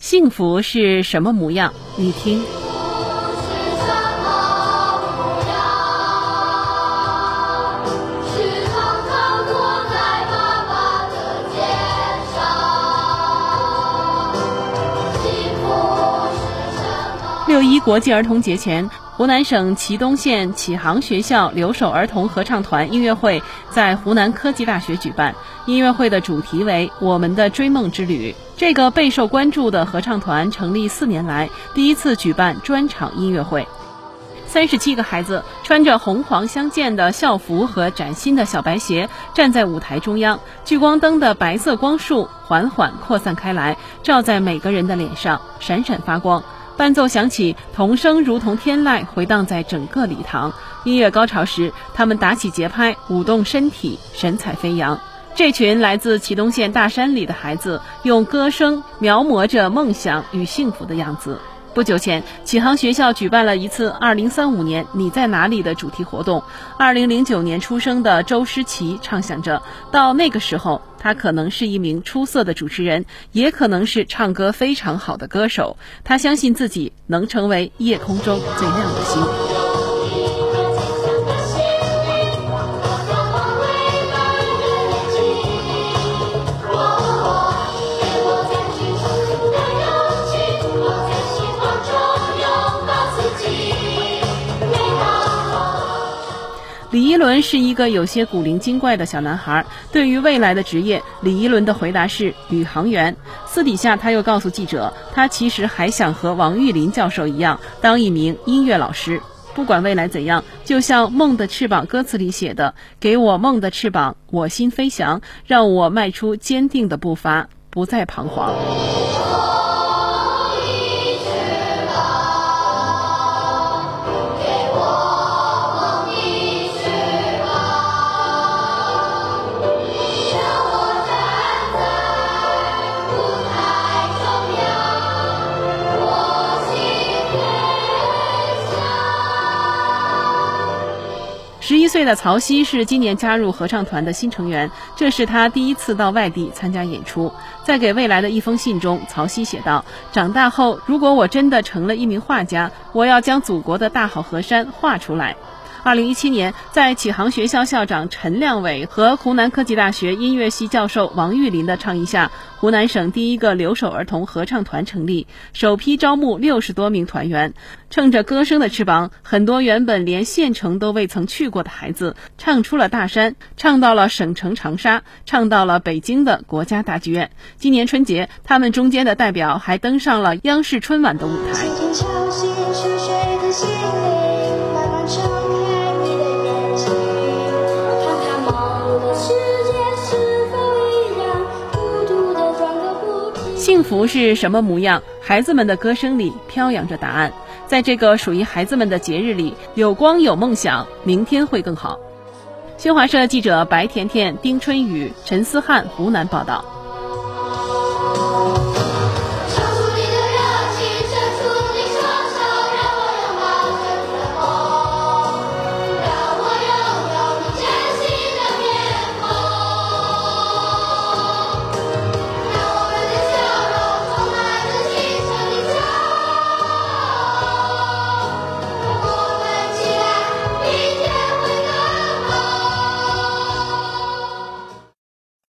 幸福是什么模样？你听。六一国际儿童节前，湖南省祁东县启航学校留守儿童合唱团音乐会在湖南科技大学举办。音乐会的主题为“我们的追梦之旅”。这个备受关注的合唱团成立四年来第一次举办专场音乐会。三十七个孩子穿着红黄相间的校服和崭新的小白鞋，站在舞台中央。聚光灯的白色光束缓缓扩散开来，照在每个人的脸上，闪闪发光。伴奏响起，童声如同天籁，回荡在整个礼堂。音乐高潮时，他们打起节拍，舞动身体，神采飞扬。这群来自祁东县大山里的孩子，用歌声描摹着梦想与幸福的样子。不久前，启航学校举办了一次“二零三五年你在哪里”的主题活动。二零零九年出生的周诗琪畅想着，到那个时候，他可能是一名出色的主持人，也可能是唱歌非常好的歌手。他相信自己能成为夜空中最亮的星。李一伦是一个有些古灵精怪的小男孩。对于未来的职业，李一伦的回答是宇航员。私底下，他又告诉记者，他其实还想和王玉林教授一样，当一名音乐老师。不管未来怎样，就像《梦的翅膀》歌词里写的：“给我梦的翅膀，我心飞翔，让我迈出坚定的步伐，不再彷徨。”十一岁的曹曦是今年加入合唱团的新成员，这是他第一次到外地参加演出。在给未来的一封信中，曹曦写道：“长大后，如果我真的成了一名画家，我要将祖国的大好河山画出来。”二零一七年，在启航学校校长陈亮伟和湖南科技大学音乐系教授王玉林的倡议下，湖南省第一个留守儿童合唱团成立，首批招募六十多名团员。乘着歌声的翅膀，很多原本连县城都未曾去过的孩子，唱出了大山，唱到了省城长沙，唱到了北京的国家大剧院。今年春节，他们中间的代表还登上了央视春晚的舞台。幸福是什么模样？孩子们的歌声里飘扬着答案。在这个属于孩子们的节日里，有光有梦想，明天会更好。新华社记者白甜甜、丁春雨、陈思翰，湖南报道。